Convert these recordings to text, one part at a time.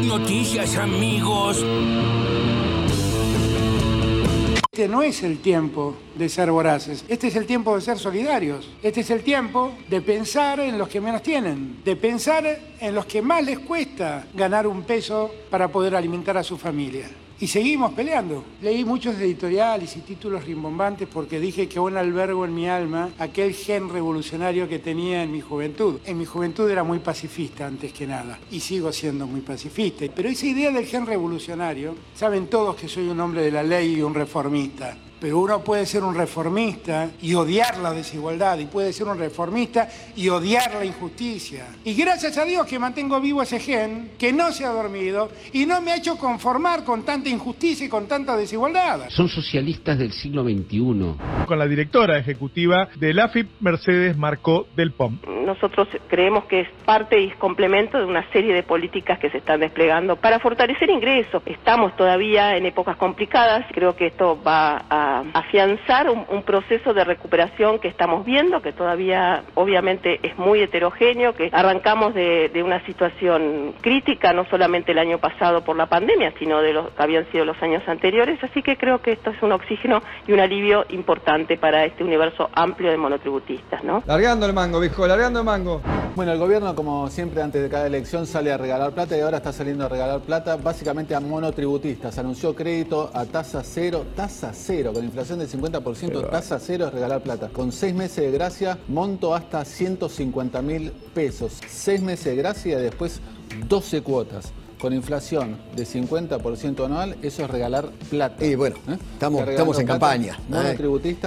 noticias, amigos. Este no es el tiempo de ser voraces, este es el tiempo de ser solidarios, este es el tiempo de pensar en los que menos tienen, de pensar en los que más les cuesta ganar un peso para poder alimentar a su familia. Y seguimos peleando. Leí muchos editoriales y títulos rimbombantes porque dije que aún albergo en mi alma aquel gen revolucionario que tenía en mi juventud. En mi juventud era muy pacifista antes que nada y sigo siendo muy pacifista. Pero esa idea del gen revolucionario, saben todos que soy un hombre de la ley y un reformista. Pero uno puede ser un reformista y odiar la desigualdad, y puede ser un reformista y odiar la injusticia. Y gracias a Dios que mantengo vivo ese gen, que no se ha dormido y no me ha hecho conformar con tanta injusticia y con tanta desigualdad. Son socialistas del siglo XXI. Con la directora ejecutiva del AFIP, Mercedes Marcó del POM. Nosotros creemos que es parte y complemento de una serie de políticas que se están desplegando para fortalecer ingresos. Estamos todavía en épocas complicadas, creo que esto va a afianzar un, proceso de recuperación que estamos viendo, que todavía obviamente es muy heterogéneo, que arrancamos de, una situación crítica, no solamente el año pasado por la pandemia, sino de los que habían sido los años anteriores, así que creo que esto es un oxígeno y un alivio importante para este universo amplio de monotributistas, ¿no? Largando el mango, viejo, largando el mango. Bueno, el gobierno, como siempre, antes de cada elección sale a regalar plata y ahora está saliendo a regalar plata básicamente a monotributistas. Anunció crédito a tasa cero, tasa cero, con inflación del 50%, tasa cero es regalar plata. Con seis meses de gracia, monto hasta 150 mil pesos. Seis meses de gracia y después 12 cuotas con inflación de 50% anual, eso es regalar plata. Y bueno, ¿Eh? estamos, estamos en campaña. ¿eh?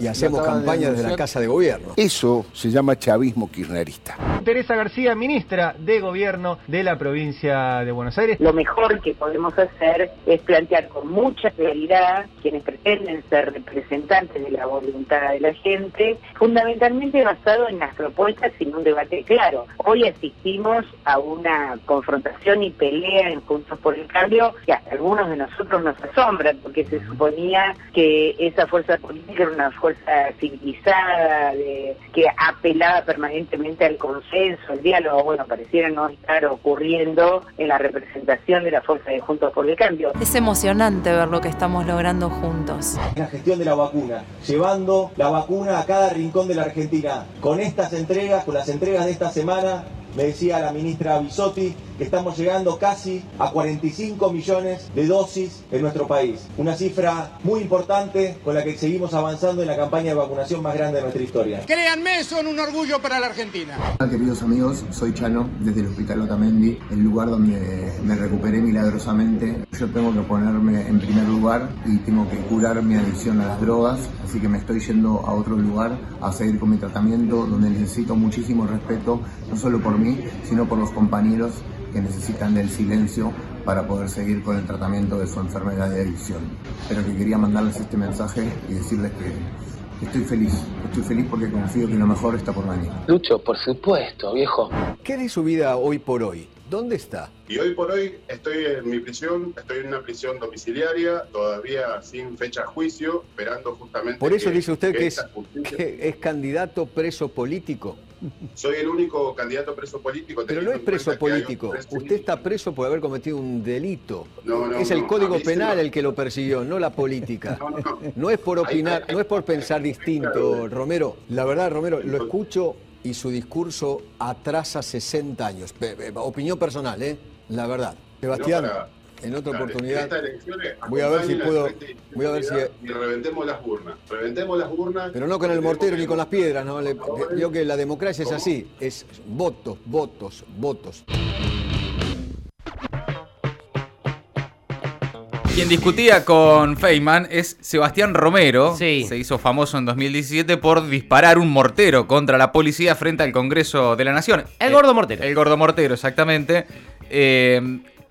Y hacemos campaña desde la Casa de Gobierno. Eso se llama chavismo kirchnerista. Teresa García, ministra de Gobierno de la provincia de Buenos Aires. Lo mejor que podemos hacer es plantear con mucha claridad quienes pretenden ser representantes de la voluntad de la gente, fundamentalmente basado en las propuestas sin un debate claro. Hoy asistimos a una confrontación y pelea en Juntos por el Cambio que hasta algunos de nosotros nos asombran porque se suponía que esa fuerza política era una fuerza civilizada, de, que apelaba permanentemente al consenso, al diálogo. Bueno, pareciera no estar ocurriendo en la representación de la fuerza de Juntos por el Cambio. Es emocionante ver lo que estamos logrando juntos. La gestión de la vacuna, llevando la vacuna a cada rincón de la Argentina. Con estas entregas, con las entregas de esta semana, me decía la ministra Bisotti estamos llegando casi a 45 millones de dosis en nuestro país. Una cifra muy importante con la que seguimos avanzando en la campaña de vacunación más grande de nuestra historia. Créanme, son un orgullo para la Argentina. Hola queridos amigos, soy Chano desde el Hospital Otamendi, el lugar donde me recuperé milagrosamente. Yo tengo que ponerme en primer lugar y tengo que curar mi adicción a las drogas, así que me estoy yendo a otro lugar a seguir con mi tratamiento donde necesito muchísimo respeto, no solo por mí, sino por los compañeros que necesitan del silencio para poder seguir con el tratamiento de su enfermedad de adicción. Pero que quería mandarles este mensaje y decirles que estoy feliz, estoy feliz porque confío que lo mejor está por venir. Lucho, por supuesto, viejo. ¿Qué de su vida hoy por hoy? ¿Dónde está? Y hoy por hoy estoy en mi prisión, estoy en una prisión domiciliaria, todavía sin fecha de juicio, esperando justamente. Por eso dice usted que, es, que es candidato preso político. Soy el único candidato preso político. Pero no es preso político. Usted está preso por haber cometido un delito. es el Código Penal el que lo persiguió, no la política. No, es por opinar, no es por pensar distinto, Romero. La verdad, Romero, lo escucho y su discurso atrasa 60 años. Opinión personal, ¿eh? La verdad. Sebastián en otra oportunidad. voy a ver si puedo. Voy a ver si. Y reventemos las urnas. Reventemos las urnas. Pero no con el mortero ni con las piedras, ¿no? digo que la democracia es así: es votos, votos, votos. Quien discutía con Feynman es Sebastián Romero. Se hizo famoso en 2017 por disparar un mortero contra la policía frente al Congreso de la Nación. El gordo mortero. El gordo mortero, exactamente. Eh,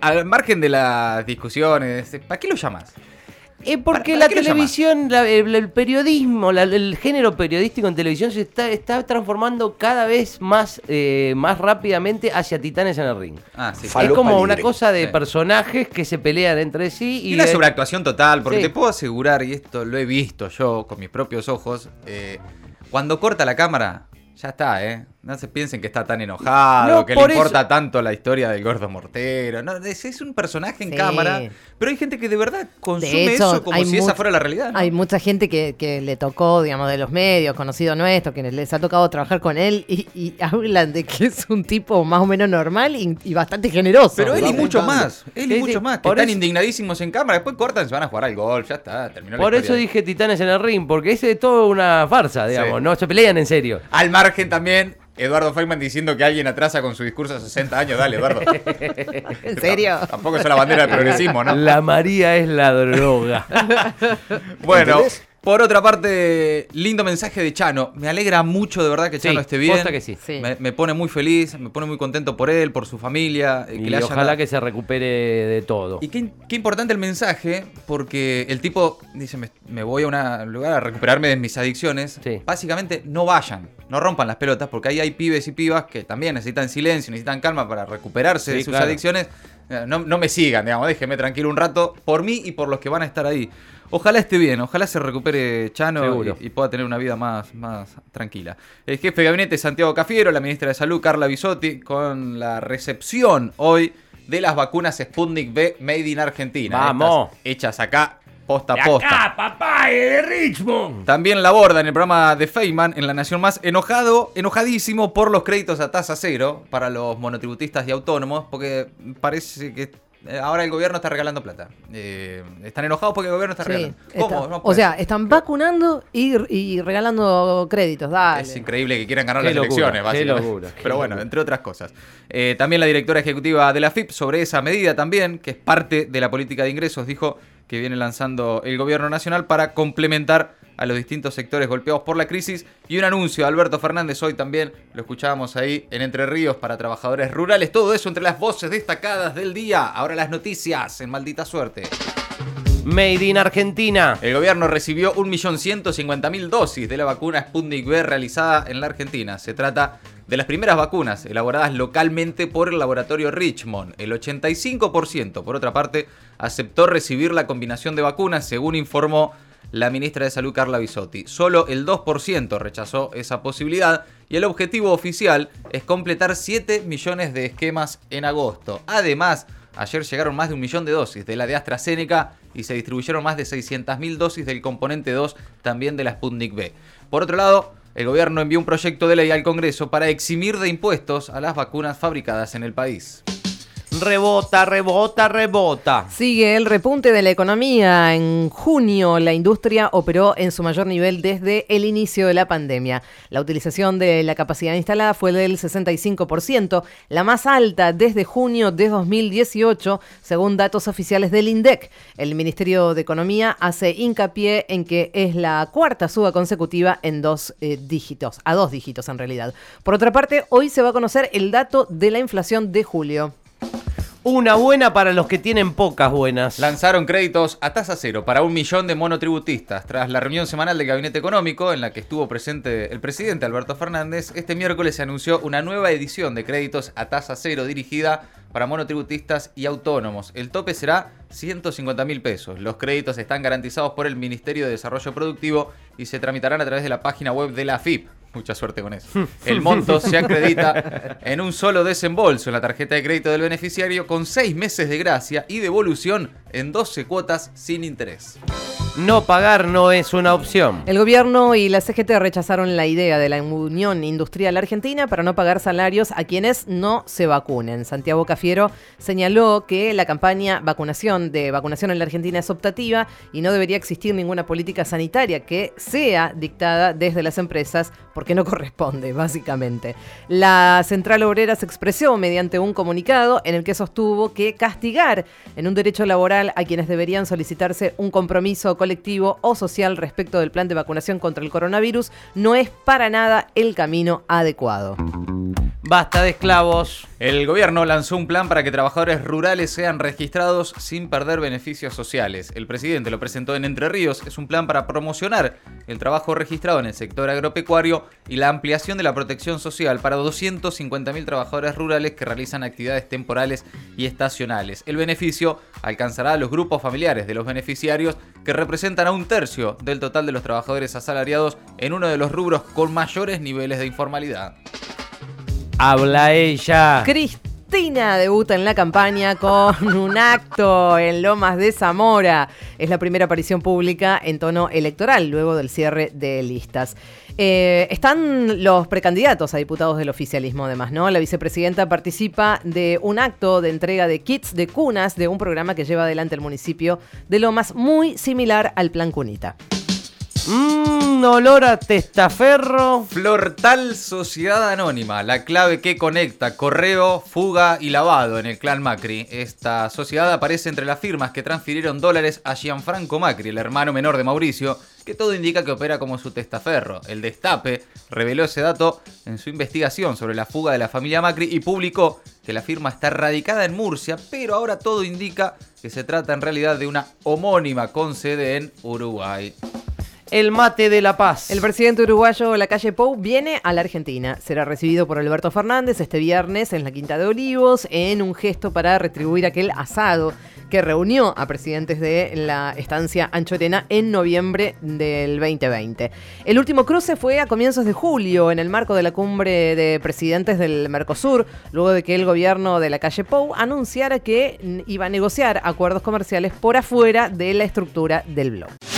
al margen de las discusiones, ¿para qué lo llamas? Es porque la televisión, el, periodismo, el género periodístico en televisión se está, está transformando cada vez más, eh, más rápidamente hacia titanes en el ring. Ah, sí. Es como una cosa de personajes que se pelean entre sí. Y, una sobreactuación total, porque te puedo asegurar, y esto lo he visto yo con mis propios ojos, eh, cuando corta la cámara, ya está, ¿eh? No se piensen que está tan enojado, que le importa tanto la historia del gordo mortero. No, es, un personaje en cámara, pero hay gente que de verdad consume eso como si esa fuera la realidad. Hay mucha gente que, le tocó, digamos, de los medios, conocido nuestro, que les ha tocado trabajar con él y, hablan de que es un tipo más o menos normal y, bastante generoso. Pero él y mucho más, él y mucho más, que están indignadísimos en cámara, después cortan, se van a jugar al gol, ya está, terminó Por eso dije Titanes en el ring, porque ese es todo una farsa, digamos, no se pelean en serio. Al margen también Eduardo Feynman diciendo que alguien atrasa con su discurso a 60 años. Dale, Eduardo. ¿En serio? Tampoco es la bandera del progresismo, ¿no? La María es la droga. bueno, por otra parte, lindo mensaje de Chano. Me alegra mucho de verdad que Chano esté bien. Que sí. Me, pone muy feliz, me pone muy contento por él, por su familia. Eh, y ojalá que se recupere de todo. Y qué, importante el mensaje, porque el tipo dice, me, voy a un lugar a recuperarme de mis adicciones. Básicamente, no vayan, no rompan las pelotas, porque ahí hay pibes y pibas que también necesitan silencio, necesitan calma para recuperarse de sus adicciones. Eh, no, no me sigan, digamos, déjenme tranquilo un rato por mí y por los que van a estar ahí. Ojalá esté bien, ojalá se recupere Chano y, pueda tener una vida más, más tranquila. El jefe de gabinete Santiago Cafiero, la ministra de Salud Carla Bisotti, con la recepción hoy de las vacunas Sputnik B Made in Argentina. Vamos. hechas acá posta a posta. Acá, papá, de Richmond. También la borda en el programa de Feynman en La Nación Más, enojado, enojadísimo por los créditos a tasa cero para los monotributistas y autónomos, porque parece que ahora el gobierno está regalando plata. Eh, están enojados porque el gobierno está regalando. ¿Cómo? o sea, están vacunando y, regalando créditos. Dale. Es increíble que quieran ganar las elecciones, básicamente. Pero bueno, entre otras cosas. Eh, también la directora ejecutiva de la FIP sobre esa medida también, que es parte de la política de ingresos, dijo que viene lanzando el gobierno nacional para complementar a los distintos sectores golpeados por la crisis y un anuncio de Alberto Fernández hoy también, lo escuchábamos ahí en Entre Ríos para trabajadores rurales, todo eso entre las voces destacadas del día, ahora las noticias en maldita suerte. Made in Argentina. El gobierno recibió 1.150.000 dosis de la vacuna Sputnik V realizada en la Argentina. Se trata de las primeras vacunas elaboradas localmente por el laboratorio Richmond. El 85%, por otra parte, aceptó recibir la combinación de vacunas, según informó la ministra de Salud Carla Bisotti. Solo el 2% rechazó esa posibilidad y el objetivo oficial es completar 7 millones de esquemas en agosto. Además, ayer llegaron más de un millón de dosis de la de AstraZeneca y se distribuyeron más de 600.000 dosis del componente 2 también de la Sputnik B. Por otro lado, el gobierno envió un proyecto de ley al Congreso para eximir de impuestos a las vacunas fabricadas en el país. Rebota, rebota, rebota. Sigue el repunte de la economía. En junio la industria operó en su mayor nivel desde el inicio de la pandemia. La utilización de la capacidad instalada fue del 65%, la más alta desde junio de 2018, según datos oficiales del INDEC. El Ministerio de Economía hace hincapié en que es la cuarta suba consecutiva en dos eh, dígitos, a dos dígitos en realidad. Por otra parte, hoy se va a conocer el dato de la inflación de julio. Una buena para los que tienen pocas buenas. Lanzaron créditos a tasa cero para un millón de monotributistas. Tras la reunión semanal del Gabinete Económico, en la que estuvo presente el presidente Alberto Fernández, este miércoles se anunció una nueva edición de créditos a tasa cero dirigida para monotributistas y autónomos. El tope será 150 mil pesos. Los créditos están garantizados por el Ministerio de Desarrollo Productivo y se tramitarán a través de la página web de la AFIP. Mucha suerte con eso. El monto se acredita en un solo desembolso en la tarjeta de crédito del beneficiario con seis meses de gracia y devolución en 12 cuotas sin interés. No pagar no es una opción. El gobierno y la CGT rechazaron la idea de la Unión Industrial Argentina para no pagar salarios a quienes no se vacunen. Santiago Cafiero señaló que la campaña vacunación de vacunación en la Argentina es optativa y no debería existir ninguna política sanitaria que sea dictada desde las empresas porque no corresponde, básicamente. La Central Obrera se expresó mediante un comunicado en el que sostuvo que castigar en un derecho laboral a quienes deberían solicitarse un compromiso colectivo o social respecto del plan de vacunación contra el coronavirus no es para nada el camino adecuado. Basta de esclavos. El gobierno lanzó un plan para que trabajadores rurales sean registrados sin perder beneficios sociales. El presidente lo presentó en Entre Ríos. Es un plan para promocionar el trabajo registrado en el sector agropecuario y la ampliación de la protección social para 250.000 trabajadores rurales que realizan actividades temporales y estacionales. El beneficio alcanzará a los grupos familiares de los beneficiarios que representan a un tercio del total de los trabajadores asalariados en uno de los rubros con mayores niveles de informalidad. Habla ella. Cristina debuta en la campaña con un acto en Lomas de Zamora. Es la primera aparición pública en tono electoral luego del cierre de listas. Eh, están los precandidatos a diputados del oficialismo, además, ¿no? La vicepresidenta participa de un acto de entrega de kits de cunas de un programa que lleva adelante el municipio de Lomas, muy similar al Plan Cunita. Mmm, olor a testaferro. Flortal Sociedad Anónima, la clave que conecta correo, fuga y lavado en el clan Macri. Esta sociedad aparece entre las firmas que transfirieron dólares a Gianfranco Macri, el hermano menor de Mauricio, que todo indica que opera como su testaferro. El Destape reveló ese dato en su investigación sobre la fuga de la familia Macri y publicó que la firma está radicada en Murcia, pero ahora todo indica que se trata en realidad de una homónima con sede en Uruguay el mate de la paz. El presidente uruguayo la calle Pou viene a la Argentina. Será recibido por Alberto Fernández este viernes en la Quinta de Olivos en un gesto para retribuir aquel asado que reunió a presidentes de la estancia Anchorena en noviembre del 2020. El último cruce fue a comienzos de julio en el marco de la cumbre de presidentes del Mercosur, luego de que el gobierno de la calle Pou anunciara que iba a negociar acuerdos comerciales por afuera de la estructura del blog.